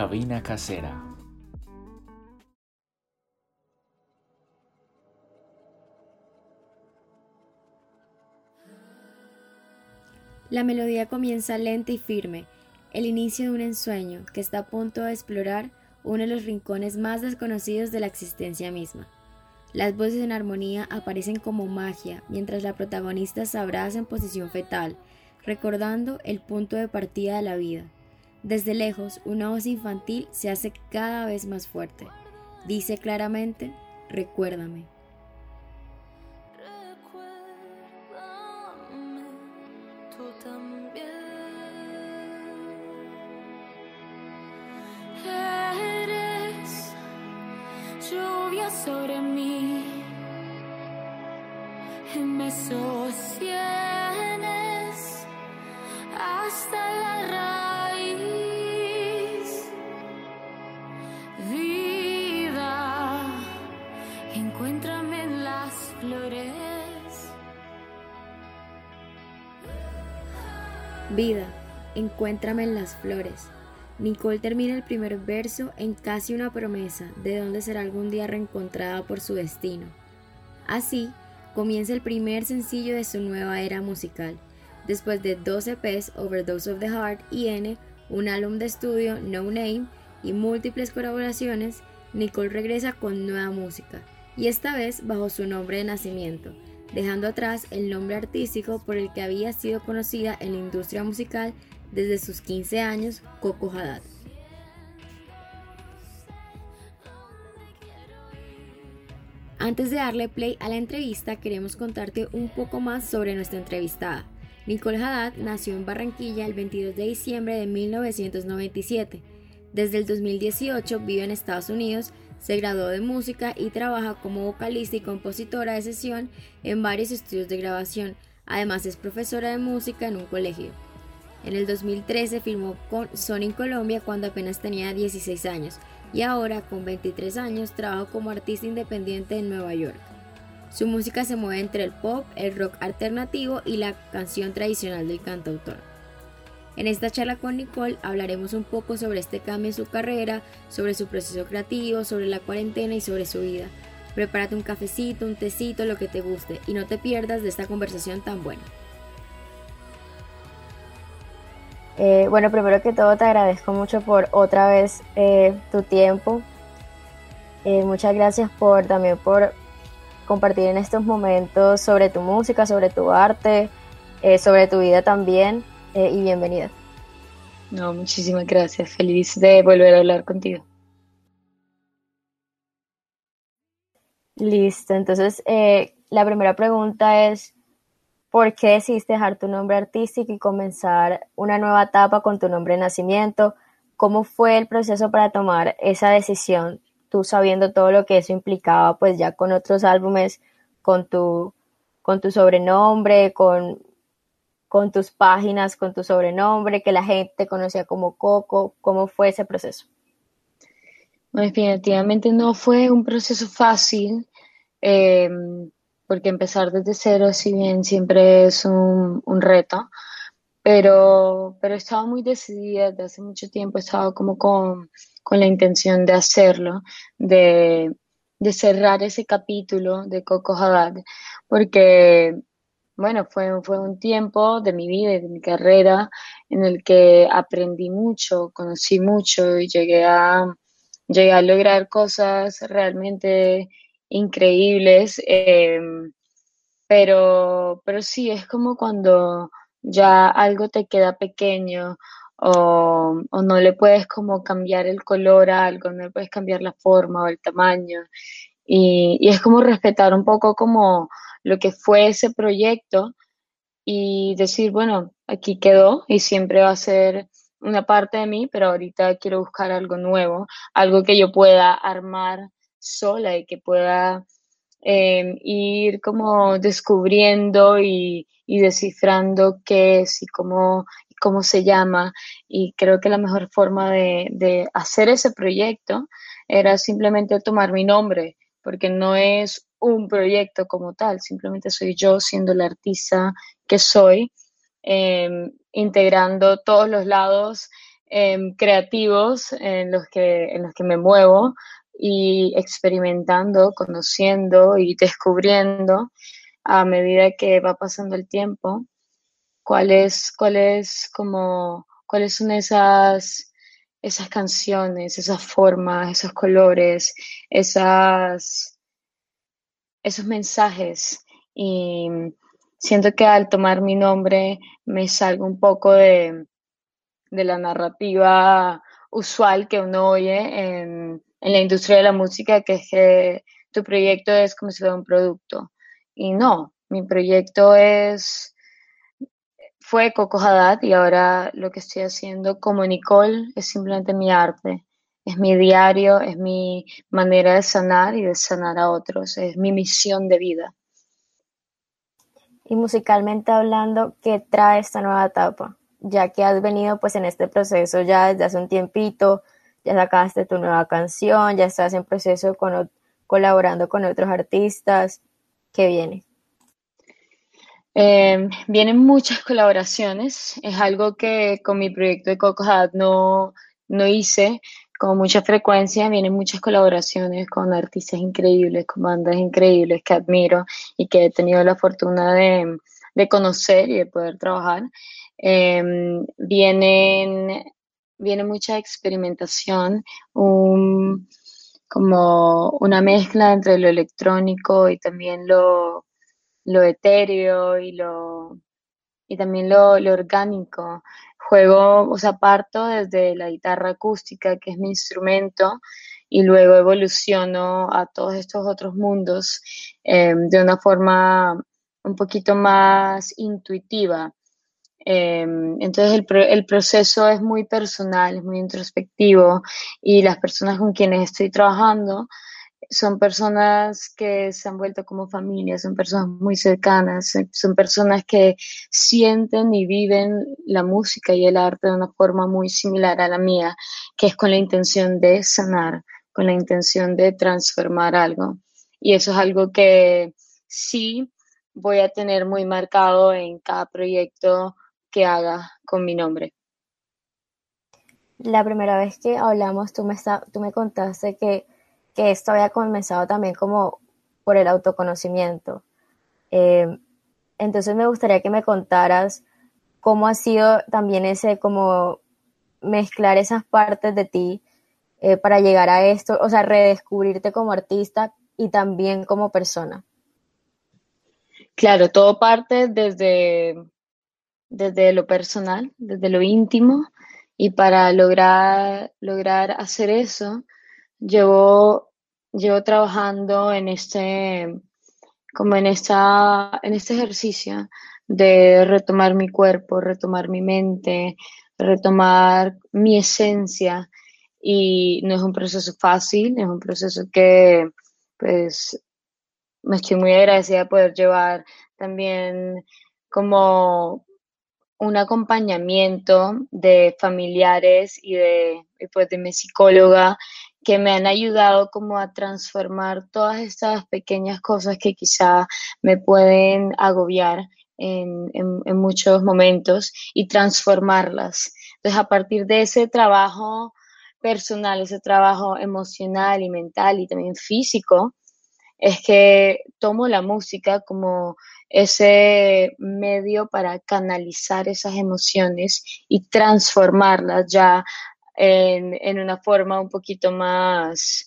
cabina casera. La melodía comienza lenta y firme, el inicio de un ensueño que está a punto de explorar uno de los rincones más desconocidos de la existencia misma. Las voces en armonía aparecen como magia mientras la protagonista se abraza en posición fetal, recordando el punto de partida de la vida. Desde lejos, una voz infantil se hace cada vez más fuerte. Dice claramente, recuérdame. Encuéntrame en las flores. Nicole termina el primer verso en casi una promesa de dónde será algún día reencontrada por su destino. Así, comienza el primer sencillo de su nueva era musical. Después de 12 EPs, Overdose of the Heart y N, un álbum de estudio, No Name y múltiples colaboraciones, Nicole regresa con nueva música, y esta vez bajo su nombre de nacimiento, dejando atrás el nombre artístico por el que había sido conocida en la industria musical desde sus 15 años, Coco Haddad. Antes de darle play a la entrevista, queremos contarte un poco más sobre nuestra entrevistada. Nicole Haddad nació en Barranquilla el 22 de diciembre de 1997. Desde el 2018 vive en Estados Unidos, se graduó de música y trabaja como vocalista y compositora de sesión en varios estudios de grabación. Además es profesora de música en un colegio. En el 2013 firmó con Sony Colombia cuando apenas tenía 16 años y ahora con 23 años trabaja como artista independiente en Nueva York. Su música se mueve entre el pop, el rock alternativo y la canción tradicional del cantautor. En esta charla con Nicole hablaremos un poco sobre este cambio en su carrera, sobre su proceso creativo, sobre la cuarentena y sobre su vida. Prepárate un cafecito, un tecito, lo que te guste y no te pierdas de esta conversación tan buena. Eh, bueno, primero que todo te agradezco mucho por otra vez eh, tu tiempo. Eh, muchas gracias por también por compartir en estos momentos sobre tu música, sobre tu arte, sobre tu vida también y bienvenida. No, muchísimas gracias. Feliz de volver a hablar contigo. Listo, entonces la primera pregunta es, ¿Por qué decidiste dejar tu nombre artístico y comenzar una nueva etapa con tu nombre de nacimiento? ¿Cómo fue el proceso para tomar esa decisión, tú sabiendo todo lo que eso implicaba, pues ya con otros álbumes, con tu, con tu sobrenombre, con, con tus páginas, con tu sobrenombre, que la gente conocía como Coco? ¿Cómo fue ese proceso? definitivamente no fue un proceso fácil. Eh, porque empezar desde cero, si bien siempre es un, reto, pero, pero estaba muy decidida desde hace mucho tiempo, estaba como con, la intención de hacerlo, de, cerrar ese capítulo de Coco Haddad, porque, bueno, fue, fue un tiempo de mi vida y de mi carrera en el que aprendí mucho, conocí mucho y llegué a, llegué a lograr cosas realmente increíbles, em, pero, pero sí, es como cuando ya algo te queda pequeño o, no le puedes como cambiar el color a algo, no le puedes cambiar la forma o el tamaño. Y, y es como respetar un poco como lo que fue ese proyecto y decir, bueno, aquí quedó y siempre va a ser una parte de mí, pero ahorita quiero buscar algo nuevo, algo que yo pueda armar sola y que pueda em, ir como descubriendo y, descifrando qué es y cómo, cómo se llama. Y creo que la mejor forma de, hacer ese proyecto era simplemente tomar mi nombre, porque no es un proyecto como tal, simplemente soy yo siendo la artista que soy, em, integrando todos los lados em, creativos en los que, en los que me muevo y experimentando, conociendo y descubriendo a medida que va pasando el tiempo cuáles cuáles como cuáles son esas esas canciones, esas formas, esos colores, esas esos mensajes y siento que al tomar mi nombre me salgo un poco de, de la narrativa usual que uno oye en, en, la industria de la música, que es que tu proyecto es como si fuera un producto. Y no, mi proyecto es fue Coco Haddad y ahora lo que estoy haciendo como Nicole es simplemente mi arte, es mi diario, es mi manera de sanar y de sanar a otros, es mi misión de vida. Y musicalmente hablando, ¿qué trae esta nueva etapa? Ya que has venido pues en este proceso ya desde hace un tiempito, ya sacaste tu nueva canción, ya estás en proceso con, colaborando con otros artistas, ¿qué viene? Eh, vienen muchas colaboraciones, es algo que con mi proyecto de Coco no, no hice con mucha frecuencia, vienen muchas colaboraciones con artistas increíbles, con bandas increíbles que admiro y que he tenido la fortuna de, de conocer y de poder trabajar. Eh, vienen, viene mucha experimentación, como una mezcla entre lo electrónico y también lo lo etéreo y lo y también lo, orgánico. Juego, o sea, parto desde la guitarra acústica, que es mi instrumento, y luego evoluciono a todos estos otros mundos em, de una forma un poquito más intuitiva. Em, entonces el, el, proceso es muy personal, es muy introspectivo y las personas con quienes estoy trabajando son personas que se han vuelto como familia, son personas muy cercanas, son personas que sienten y viven la música y el arte de una forma muy similar a la mía, que es con la intención de sanar, con la intención de transformar algo. Y eso es algo que sí voy a tener muy marcado en cada proyecto que haga con mi nombre. La primera vez que hablamos, tú me, tú me contaste que que esto había comenzado también como por el autoconocimiento. Eh, entonces me gustaría que me contaras cómo ha sido también ese como mezclar esas partes de ti eh, para llegar a esto, o sea, redescubrirte como artista y también como persona. Claro, todo parte desde, desde lo personal, desde lo íntimo, y para lograr, lograr hacer eso, Llevo, llevo trabajando en este, como en esta, en este ejercicio de retomar mi cuerpo, retomar mi mente, retomar mi esencia. Y no es un proceso fácil, es un proceso que, pues, me estoy muy agradecida de poder llevar también como un acompañamiento de familiares y de, pues, de mi psicóloga que me han ayudado como a transformar todas estas pequeñas cosas que quizá me pueden agobiar en, en, muchos momentos y transformarlas. Entonces, a partir de ese trabajo personal, ese trabajo emocional y mental y también físico, es que tomo la música como ese medio para canalizar esas emociones y transformarlas ya en, una forma un poquito más,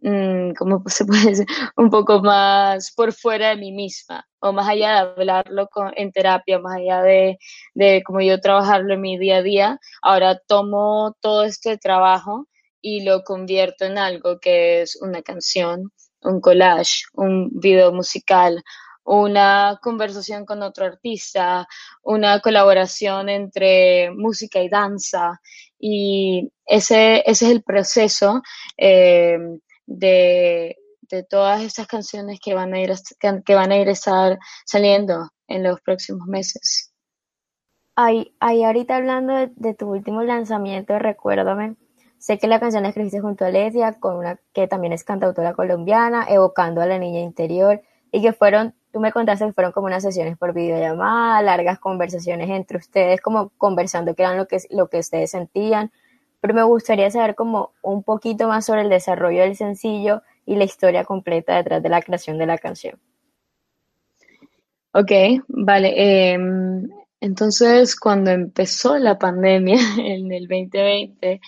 mm, ¿cómo se puede decir? Un poco más por fuera de mí misma, o más allá de hablarlo en terapia, más allá de, de como yo trabajarlo en mi día a día, ahora tomo todo este trabajo y lo convierto en algo que es una canción, un collage, un video musical, una conversación con otro artista, una colaboración entre música y danza. Y ese, ese es el proceso eh, de, todas estas canciones que van a ir que van a ir saliendo en los próximos meses. Ahí, ahorita hablando de, tu último lanzamiento, recuérdame, sé que la canción la escribiste junto a Lesia, con una que también es cantautora colombiana, evocando a la niña interior, y que fueron Tú me contaste que fueron como unas sesiones por videollamada, largas conversaciones entre ustedes, como conversando qué eran lo que, lo que ustedes sentían. pero me gustaría saber como un poquito más sobre el desarrollo del sencillo y la historia completa detrás de la creación de la canción. Ok, vale. Em, entonces, cuando empezó la pandemia en el 2020,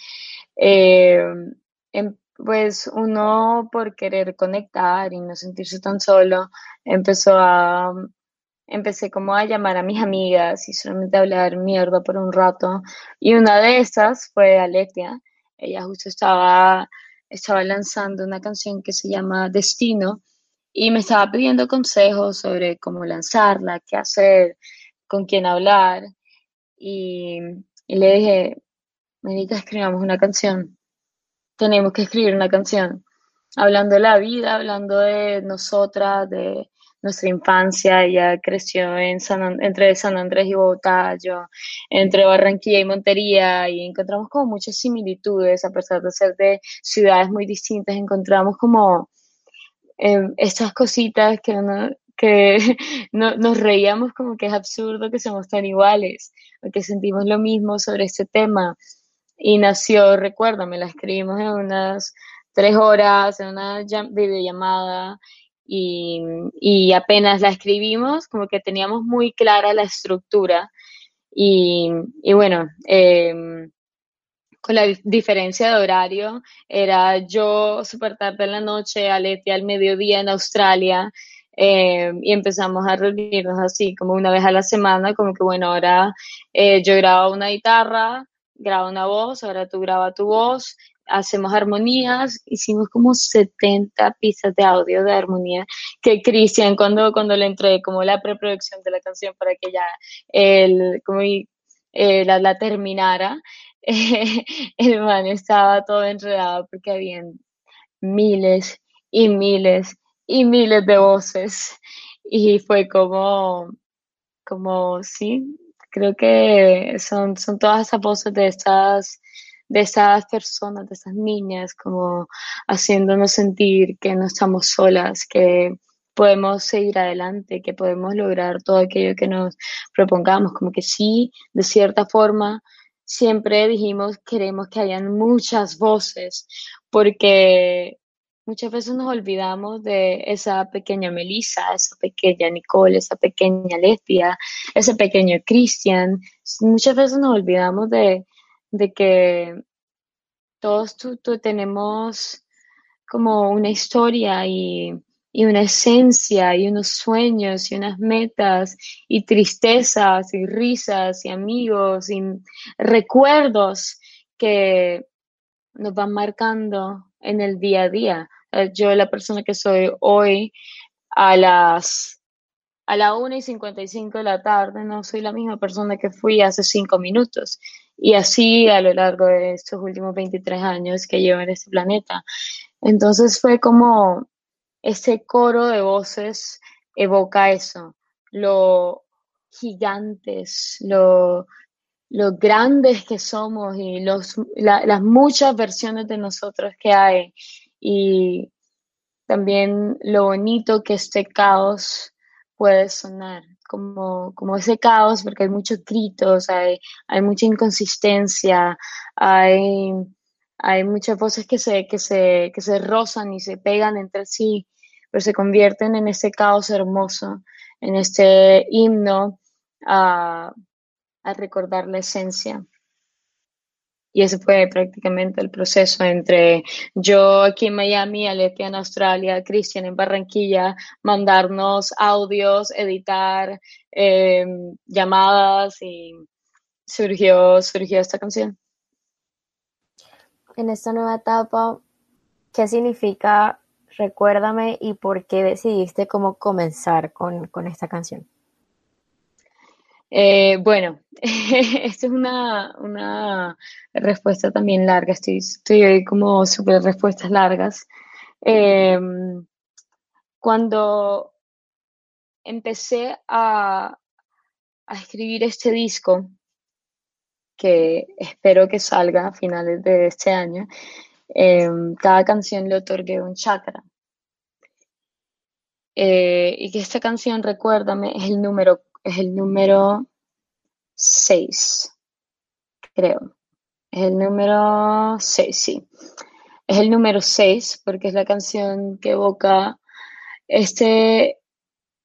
em, em, pues uno por querer conectar y no sentirse tan solo, empezó a, empecé como a llamar a mis amigas y solamente a hablar mierda por un rato. Y una de esas fue Aletia. Ella justo estaba, estaba lanzando una canción que se llama Destino y me estaba pidiendo consejos sobre cómo lanzarla, qué hacer, con quién hablar. Y, le dije, Medita, escribamos una canción. Tenemos que escribir una canción. Hablando de la vida, hablando de nosotras, de nuestra infancia. Ella creció en entre San Andrés y Bogotá, yo entre Barranquilla y Montería, y encontramos como muchas similitudes, a pesar de ser de ciudades muy distintas, encontramos como Em, estas cositas que, que no, nos reíamos como que es absurdo que somos tan iguales, o que sentimos lo mismo sobre este tema. Y nació, recuérdame, la escribimos en unas tres horas, en una videollamada, y, y apenas la escribimos, como que teníamos muy clara la estructura. Y, y bueno, eh, con la diferencia de horario, era yo súper tarde en la noche, Aletia al mediodía en Australia, eh, y empezamos a reunirnos así, como una vez a la semana, como que bueno, ahora eh, yo grabo una guitarra, grabo una voz, ahora tú grabas tu voz, hacemos armonías, hicimos como 70 pistas de audio de armonía que Cristian cuando, cuando le entré como la preproducción de la canción para que ya él como eh, la, la terminara, el man estaba todo enredado porque habían miles y miles y miles de voces. Y fue como, como, sí, creo que son, son todas esas voces de estas, de estas personas, de esas niñas, como haciéndonos sentir que no estamos solas, que podemos seguir adelante, que podemos lograr todo aquello que nos propongamos, como que sí, de cierta forma, siempre dijimos queremos que hayan muchas voces, porque muchas veces nos olvidamos de esa pequeña Melissa, esa pequeña Nicole, esa pequeña Lesbia, ese pequeño Christian. Muchas veces nos olvidamos de, de que todos tú, tenemos como una historia y y una esencia y unos sueños y unas metas y tristezas y risas y amigos y recuerdos que nos van marcando en el día a día. Eh, yo, la persona que soy hoy, a las a la 1 y 55 de la tarde, no soy la misma persona que fui hace cinco minutos. Y así a lo largo de estos últimos 23 años que llevo en este planeta. Entonces fue como ese coro de voces evoca eso, lo gigantes, lo, grandes que somos y los, las muchas versiones de nosotros que hay. Y también lo bonito que este caos puede sonar, como, como ese caos, porque hay muchos gritos, hay, hay mucha inconsistencia, hay, hay muchas voces que se, que, se, que se rozan y se pegan entre sí pero se convierten en ese caos hermoso, en este himno a, recordar la esencia. Y ese fue prácticamente el proceso entre yo aquí en Miami, Aletia en Australia, Cristian en Barranquilla, mandarnos audios, editar em, llamadas y surgió, surgió esta canción. En esta nueva etapa, ¿qué significa Recuérdame y por qué decidiste cómo comenzar con, esta canción. Eh, bueno, esta es una, respuesta también larga, estoy, estoy como súper respuestas largas. Em, cuando empecé a, a escribir este disco, que espero que salga a finales de este año, Em, cada canción le otorgué un chakra. Eh, y que esta canción, recuérdame, es el número, es el número 6, creo. Es el número 6, sí. Es el número 6 porque es la canción que evoca este,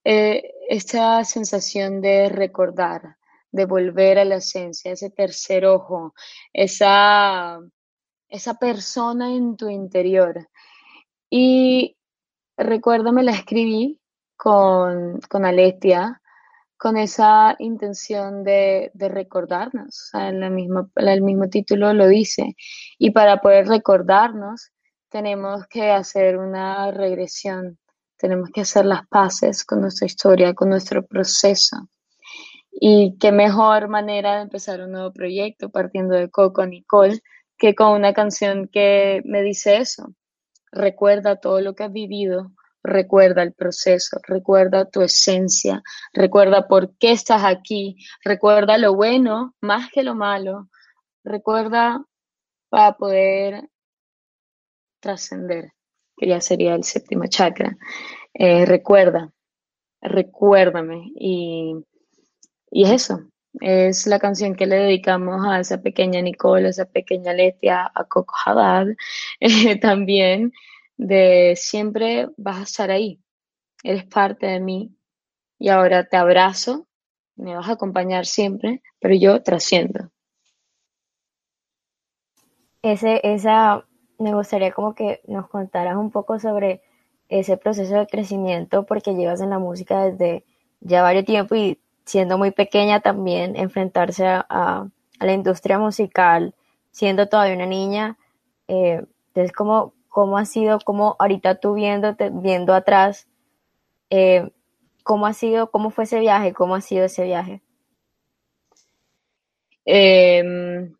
eh, esta sensación de recordar, de volver a la esencia, ese tercer ojo, esa, esa persona en tu interior. Y recuérdame, la escribí con, con Aletia, con esa intención de, recordarnos. O sea, el mismo título lo dice. Y para poder recordarnos, tenemos que hacer una regresión, tenemos que hacer las paces con nuestra historia, con nuestro proceso. Y qué mejor manera de empezar un nuevo proyecto partiendo de Coco Nicole que con una canción que me dice eso. Recuerda todo lo que has vivido, recuerda el proceso, recuerda tu esencia, recuerda por qué estás aquí, recuerda lo bueno más que lo malo, recuerda para poder trascender, que ya sería el séptimo chakra. Eh, recuerda, recuérdame y, y es eso, es la canción que le dedicamos a esa pequeña Nicole, a esa pequeña Letia, a Coco Haddad eh, también de siempre vas a estar ahí, eres parte de mí y ahora te abrazo, me vas a acompañar siempre, pero yo trasciendo. Ese, esa, me gustaría como que nos contaras un poco sobre ese proceso de crecimiento porque llevas en la música desde ya varios tiempo y siendo muy pequeña también enfrentarse a, la industria musical, siendo todavía una niña, eh, entonces como cómo ha sido, cómo ahorita tú viéndote, viendo atrás, eh, cómo ha sido, cómo fue ese viaje, cómo ha sido ese viaje. Em,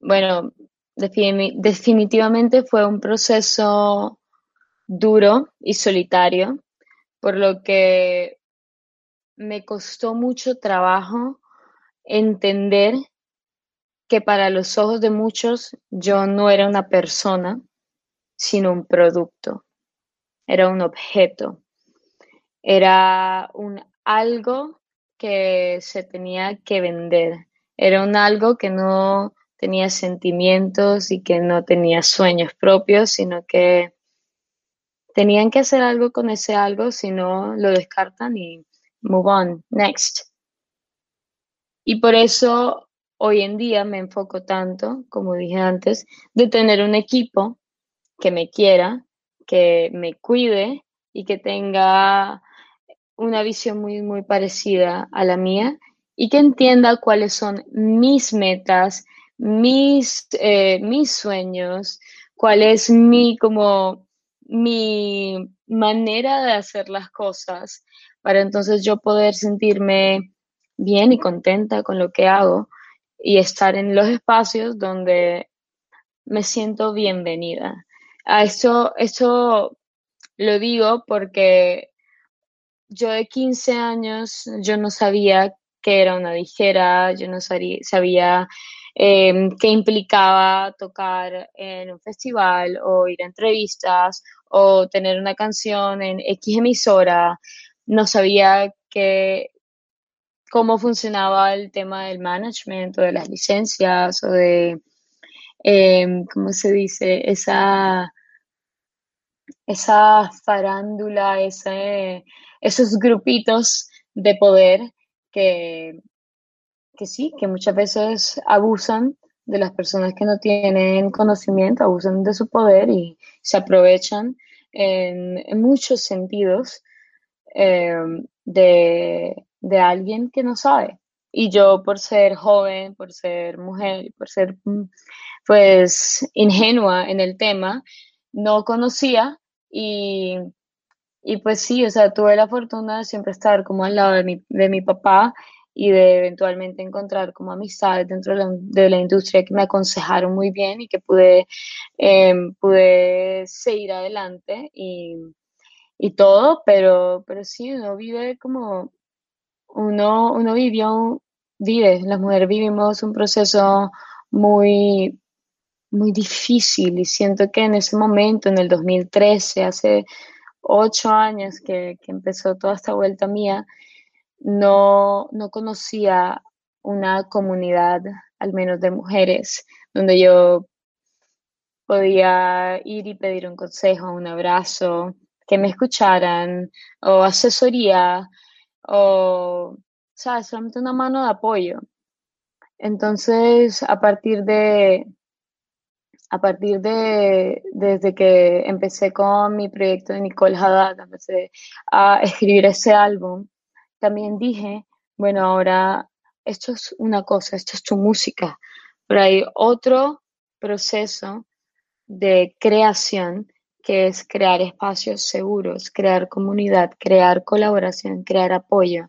bueno, definitivamente fue un proceso duro y solitario, por lo que me costó mucho trabajo entender que para los ojos de muchos yo no era una persona, sino un producto, era un objeto, era un algo que se tenía que vender, era un algo que no tenía sentimientos y que no tenía sueños propios, sino que tenían que hacer algo con ese algo, si no lo descartan y move on, next. Y por eso hoy en día me enfoco tanto, como dije antes, de tener un equipo que me quiera, que me cuide y que tenga una visión muy, muy parecida a la mía y que entienda cuáles son mis metas, mis, eh, mis sueños, cuál es mi, como, mi manera de hacer las cosas para entonces yo poder sentirme bien y contenta con lo que hago y estar en los espacios donde me siento bienvenida. A esto, esto lo digo porque yo de 15 años, yo no sabía qué era una dijera, yo no sabía, em, qué implicaba tocar en un festival o ir a entrevistas o tener una canción en X emisora, no sabía que, cómo funcionaba el tema del management o de las licencias o de, eh, ¿cómo se dice? Esa esa farándula, ese, esos grupitos de poder que, que sí, que muchas veces abusan de las personas que no tienen conocimiento, abusan de su poder y se aprovechan en, muchos sentidos eh, de, de alguien que no sabe. Y yo por ser joven, por ser mujer, por ser pues ingenua en el tema, no conocía y, y pues sí, o sea, tuve la fortuna de siempre estar como al lado de mi, de mi papá y de eventualmente encontrar como amistades dentro de la, industria que me aconsejaron muy bien y que pude, em, pude seguir adelante y, y, todo, pero, pero sí, uno vive como, uno, uno vivió, vive, las mujeres vivimos un proceso muy, muy difícil y siento que en ese momento, en el 2013, hace ocho años que, empezó toda esta vuelta mía, no, no conocía una comunidad, al menos de mujeres, donde yo podía ir y pedir un consejo, un abrazo, que me escucharan, o asesoría, o, ¿sabes? Solamente una mano de apoyo. Entonces, a partir de, a partir de, desde que empecé con mi proyecto de Nicole Haddad, empecé a escribir ese álbum, también dije, bueno, ahora esto es una cosa, esto es tu música, pero hay otro proceso de creación que es crear espacios seguros, crear comunidad, crear colaboración, crear apoyo,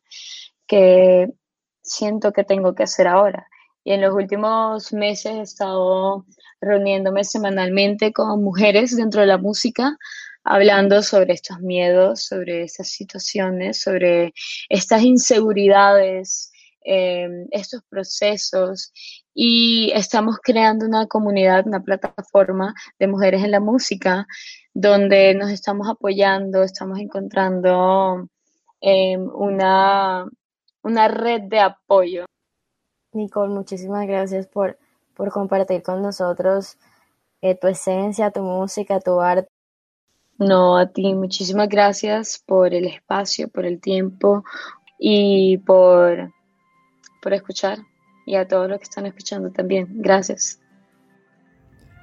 que siento que tengo que hacer ahora. Y en los últimos meses he estado reuniéndome semanalmente con mujeres dentro de la música, hablando sobre estos miedos, sobre estas situaciones, sobre estas inseguridades, eh, estos procesos. Y estamos creando una comunidad, una plataforma de mujeres en la música, donde nos estamos apoyando, estamos encontrando eh, una, una red de apoyo. Nicole, muchísimas gracias por, por compartir con nosotros eh, tu esencia, tu música, tu arte. No, a ti, muchísimas gracias por el espacio, por el tiempo y por, por escuchar. Y a todos los que están escuchando también. Gracias.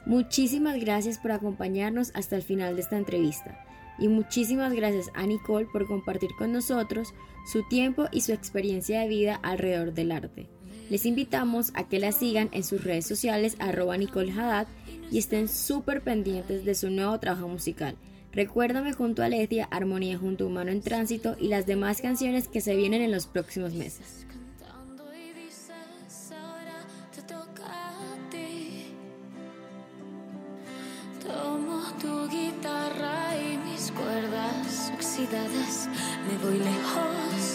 Muchísimas gracias por acompañarnos hasta el final de esta entrevista. Y muchísimas gracias a Nicole por compartir con nosotros su tiempo y su experiencia de vida alrededor del arte. Les invitamos a que la sigan en sus redes sociales arroba Nicole Haddad y estén súper pendientes de su nuevo trabajo musical. Recuérdame junto a Letia, Armonía junto a Humano en Tránsito y las demás canciones que se vienen en los próximos meses. Tomo tu guitarra y mis cuerdas oxidadas, me voy lejos